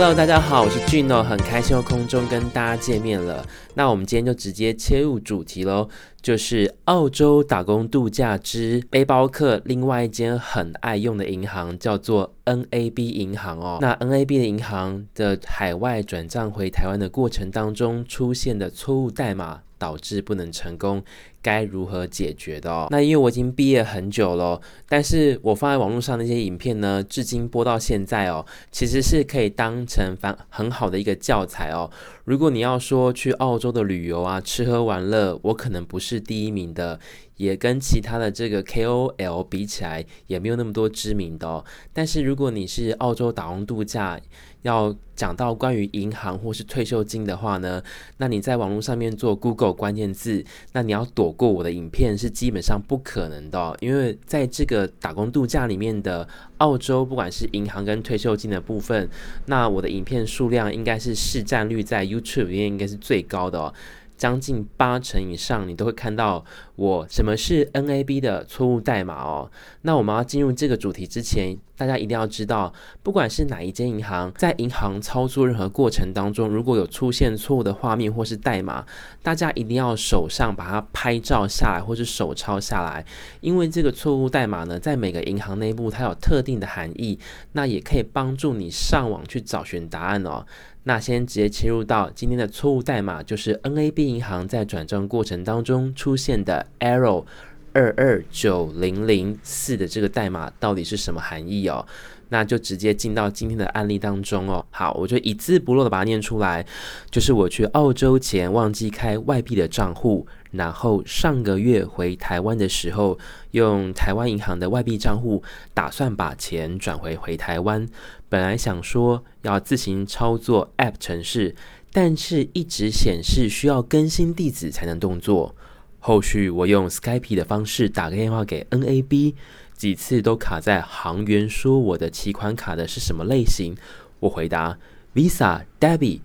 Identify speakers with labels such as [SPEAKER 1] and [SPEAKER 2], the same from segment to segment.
[SPEAKER 1] Hello，大家好，我是俊哦很开心又空中跟大家见面了。那我们今天就直接切入主题喽，就是澳洲打工度假之背包客。另外一间很爱用的银行叫做 NAB 银行哦。那 NAB 的银行的海外转账回台湾的过程当中出现的错误代码，导致不能成功，该如何解决的哦？那因为我已经毕业很久了，但是我放在网络上那些影片呢，至今播到现在哦，其实是可以当成反很好的一个教材哦。如果你要说去澳洲的旅游啊，吃喝玩乐，我可能不是第一名的，也跟其他的这个 KOL 比起来，也没有那么多知名的哦。但是如果你是澳洲打工度假，要讲到关于银行或是退休金的话呢，那你在网络上面做 Google 关键字，那你要躲过我的影片是基本上不可能的，因为在这个打工度假里面的澳洲，不管是银行跟退休金的部分，那我的影片数量应该是市占率在 YouTube 里面应该是最高的哦。将近八成以上，你都会看到我什么是 NAB 的错误代码哦。那我们要进入这个主题之前，大家一定要知道，不管是哪一间银行，在银行操作任何过程当中，如果有出现错误的画面或是代码，大家一定要手上把它拍照下来，或是手抄下来，因为这个错误代码呢，在每个银行内部它有特定的含义，那也可以帮助你上网去找寻答案哦。那先直接切入到今天的错误代码，就是 NAB 银行在转账过程当中出现的 error 二二九零零四的这个代码到底是什么含义哦？那就直接进到今天的案例当中哦。好，我就一字不漏的把它念出来，就是我去澳洲前忘记开外币的账户。然后上个月回台湾的时候，用台湾银行的外币账户打算把钱转回回台湾。本来想说要自行操作 App 程式，但是一直显示需要更新地址才能动作。后续我用 Skype 的方式打个电话给 NAB，几次都卡在行员说我的提款卡的是什么类型，我回答 Visa、Debit。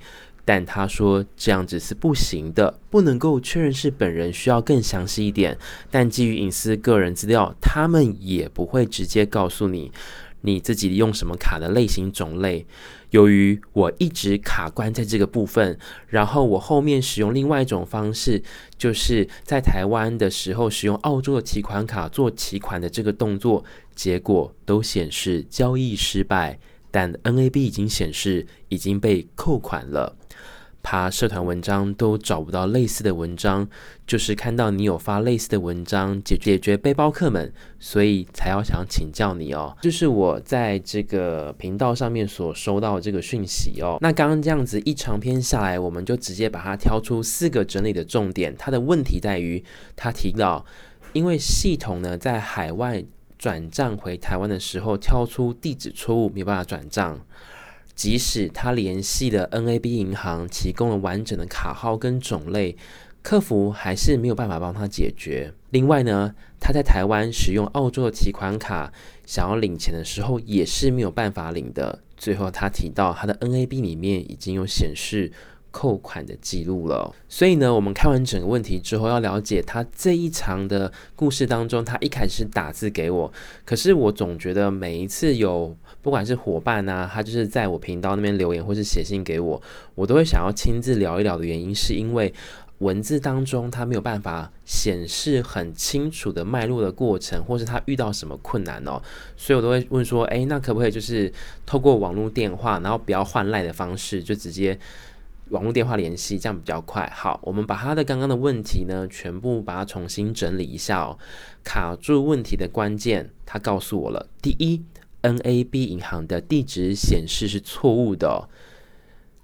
[SPEAKER 1] 但他说这样子是不行的，不能够确认是本人，需要更详细一点。但基于隐私个人资料，他们也不会直接告诉你你自己用什么卡的类型种类。由于我一直卡关在这个部分，然后我后面使用另外一种方式，就是在台湾的时候使用澳洲的提款卡做提款的这个动作，结果都显示交易失败。但 NAB 已经显示已经被扣款了。爬社团文章都找不到类似的文章，就是看到你有发类似的文章解解决背包客们，所以才要想请教你哦。就是我在这个频道上面所收到这个讯息哦。那刚刚这样子一长篇下来，我们就直接把它挑出四个整理的重点。它的问题在于，他提到因为系统呢在海外。转账回台湾的时候，挑出地址错误，没有办法转账。即使他联系了 NAB 银行，提供了完整的卡号跟种类，客服还是没有办法帮他解决。另外呢，他在台湾使用澳洲的提款卡，想要领钱的时候，也是没有办法领的。最后他提到，他的 NAB 里面已经有显示。扣款的记录了，所以呢，我们看完整个问题之后，要了解他这一长的故事当中，他一开始打字给我，可是我总觉得每一次有不管是伙伴啊，他就是在我频道那边留言或是写信给我，我都会想要亲自聊一聊的原因，是因为文字当中他没有办法显示很清楚的脉络的过程，或是他遇到什么困难哦，所以我都会问说，诶，那可不可以就是透过网络电话，然后不要换赖的方式，就直接。网络电话联系，这样比较快。好，我们把他的刚刚的问题呢，全部把它重新整理一下哦。卡住问题的关键，他告诉我了。第一，NAB 银行的地址显示是错误的。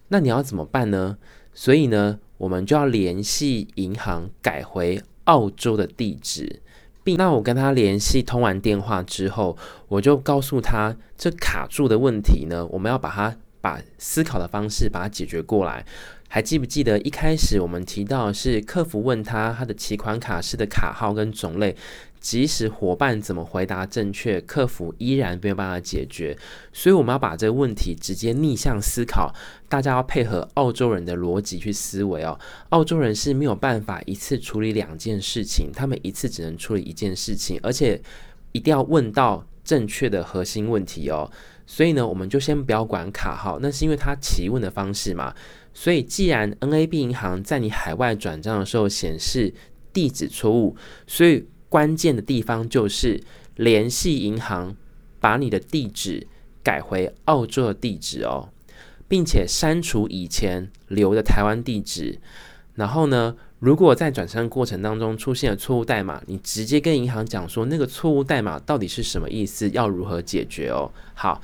[SPEAKER 1] 那你要怎么办呢？所以呢，我们就要联系银行改回澳洲的地址，并那我跟他联系通完电话之后，我就告诉他这卡住的问题呢，我们要把它。把思考的方式把它解决过来，还记不记得一开始我们提到是客服问他他的提款卡式的卡号跟种类，即使伙伴怎么回答正确，客服依然没有办法解决，所以我们要把这个问题直接逆向思考，大家要配合澳洲人的逻辑去思维哦。澳洲人是没有办法一次处理两件事情，他们一次只能处理一件事情，而且一定要问到。正确的核心问题哦。所以呢，我们就先不要管卡号，那是因为它提问的方式嘛。所以既然 NAB 银行在你海外转账的时候显示地址错误，所以关键的地方就是联系银行，把你的地址改回澳洲的地址哦，并且删除以前留的台湾地址。然后呢，如果在转账过程当中出现了错误代码，你直接跟银行讲说那个错误代码到底是什么意思，要如何解决哦。好，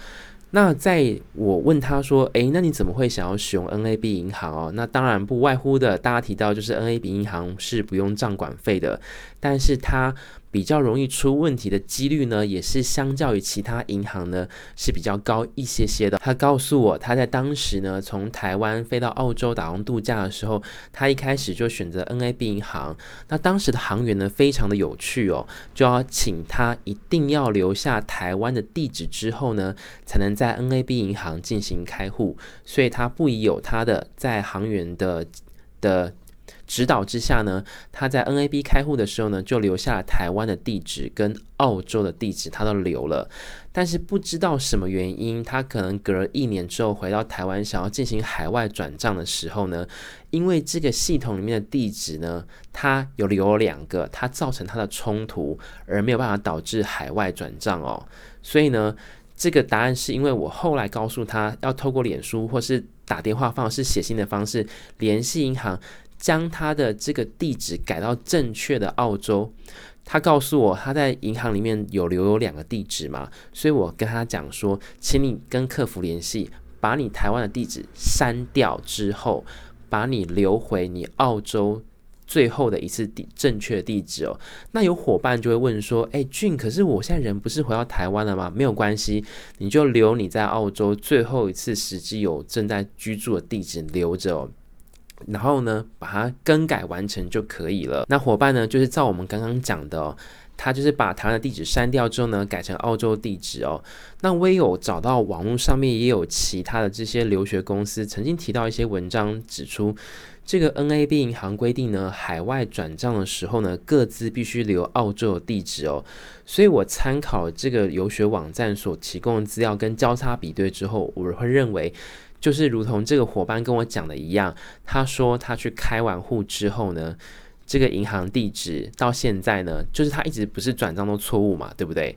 [SPEAKER 1] 那在我问他说，诶，那你怎么会想要使用 NAB 银行哦？那当然不外乎的，大家提到就是 NAB 银行是不用账管费的，但是它。比较容易出问题的几率呢，也是相较于其他银行呢是比较高一些些的。他告诉我，他在当时呢从台湾飞到澳洲打工度假的时候，他一开始就选择 NAB 银行。那当时的行员呢非常的有趣哦，就要请他一定要留下台湾的地址之后呢，才能在 NAB 银行进行开户。所以他不疑有他的在行员的的。指导之下呢，他在 NAB 开户的时候呢，就留下了台湾的地址跟澳洲的地址，他都留了。但是不知道什么原因，他可能隔了一年之后回到台湾，想要进行海外转账的时候呢，因为这个系统里面的地址呢，他有留了两个，它造成他的冲突，而没有办法导致海外转账哦。所以呢，这个答案是因为我后来告诉他，要透过脸书或是打电话方式、写信的方式联系银行。将他的这个地址改到正确的澳洲，他告诉我他在银行里面有留有两个地址嘛，所以我跟他讲说，请你跟客服联系，把你台湾的地址删掉之后，把你留回你澳洲最后的一次地正确地址哦。那有伙伴就会问说，哎，俊，可是我现在人不是回到台湾了吗？没有关系，你就留你在澳洲最后一次实际有正在居住的地址留着哦。然后呢，把它更改完成就可以了。那伙伴呢，就是照我们刚刚讲的，他就是把台湾的地址删掉之后呢，改成澳洲地址哦。那我也有找到网络上面也有其他的这些留学公司曾经提到一些文章，指出这个 NAB 银行规定呢，海外转账的时候呢，各自必须留澳洲的地址哦。所以我参考这个游学网站所提供的资料跟交叉比对之后，我会认为。就是如同这个伙伴跟我讲的一样，他说他去开完户之后呢，这个银行地址到现在呢，就是他一直不是转账都错误嘛，对不对？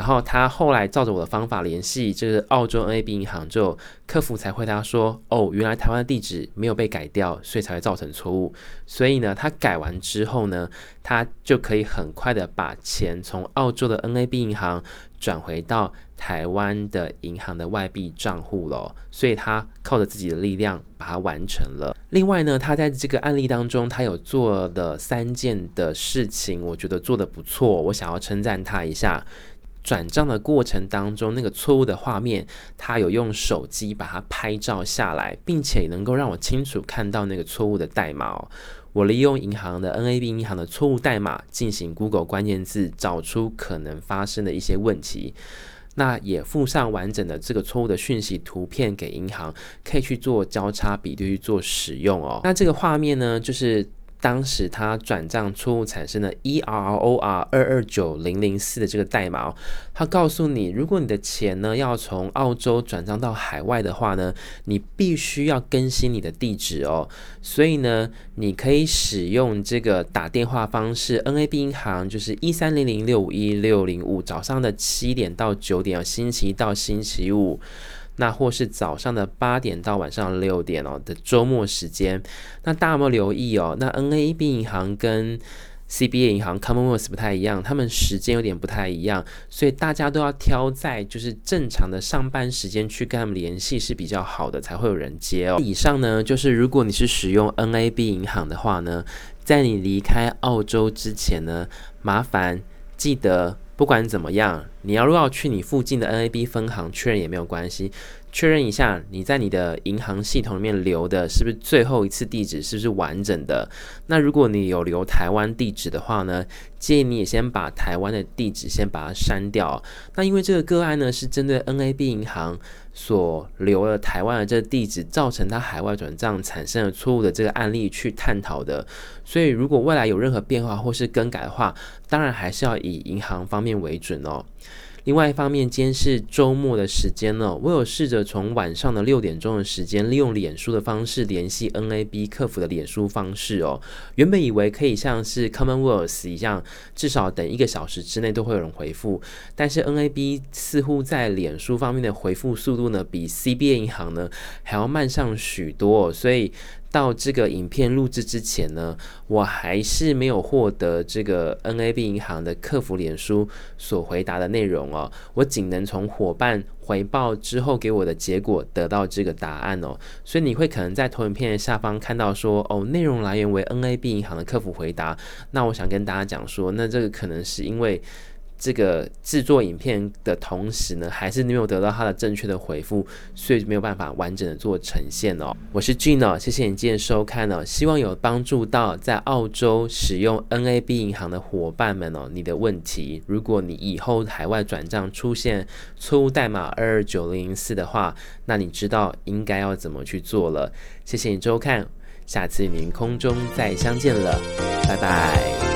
[SPEAKER 1] 然后他后来照着我的方法联系这个澳洲 NAB 银行之后，客服才回答说，哦，原来台湾的地址没有被改掉，所以才会造成错误。所以呢，他改完之后呢，他就可以很快的把钱从澳洲的 NAB 银行转回到台湾的银行的外币账户了，所以他靠着自己的力量把它完成了。另外呢，他在这个案例当中，他有做的三件的事情，我觉得做得不错，我想要称赞他一下。转账的过程当中，那个错误的画面，他有用手机把它拍照下来，并且能够让我清楚看到那个错误的代码哦。我利用银行的 NAB 银行的错误代码进行 Google 关键字，找出可能发生的一些问题。那也附上完整的这个错误的讯息图片给银行，可以去做交叉比对去做使用哦。那这个画面呢，就是。当时他转账错误产生了 E R O R 二二九零零四的这个代码，他告诉你，如果你的钱呢要从澳洲转账到海外的话呢，你必须要更新你的地址哦。所以呢，你可以使用这个打电话方式，NAB 银行就是一三零零六五一六零五，早上的七点到九点，星期一到星期五。那或是早上的八点到晚上六点哦的周末时间，那大家有没有留意哦？那 NAB 银行跟 CBA 银行 Commonwealth 不太一样，他们时间有点不太一样，所以大家都要挑在就是正常的上班时间去跟他们联系是比较好的，才会有人接哦。以上呢，就是如果你是使用 NAB 银行的话呢，在你离开澳洲之前呢，麻烦记得。不管怎么样，你要如果要去你附近的 NAB 分行确认也没有关系，确认一下你在你的银行系统里面留的是不是最后一次地址是不是完整的。那如果你有留台湾地址的话呢，建议你也先把台湾的地址先把它删掉。那因为这个个案呢是针对 NAB 银行。所留了台湾的这个地址，造成他海外转账产生了错误的这个案例去探讨的。所以，如果未来有任何变化或是更改的话，当然还是要以银行方面为准哦。另外一方面，今天是周末的时间了，我有试着从晚上的六点钟的时间，利用脸书的方式联系 NAB 客服的脸书方式哦。原本以为可以像是 Commonwealth 一样，至少等一个小时之内都会有人回复，但是 NAB 似乎在脸书方面的回复速度呢，比 CBA 银行呢还要慢上许多，所以。到这个影片录制之前呢，我还是没有获得这个 NAB 银行的客服脸书所回答的内容哦。我仅能从伙伴回报之后给我的结果得到这个答案哦。所以你会可能在投影片下方看到说，哦，内容来源为 NAB 银行的客服回答。那我想跟大家讲说，那这个可能是因为。这个制作影片的同时呢，还是没有得到他的正确的回复，所以没有办法完整的做呈现哦。我是 Gene，谢谢你今天收看哦，希望有帮助到在澳洲使用 NAB 银行的伙伴们哦。你的问题，如果你以后海外转账出现错误代码二二九零零四的话，那你知道应该要怎么去做了。谢谢你收看，下次与您空中再相见了，拜拜。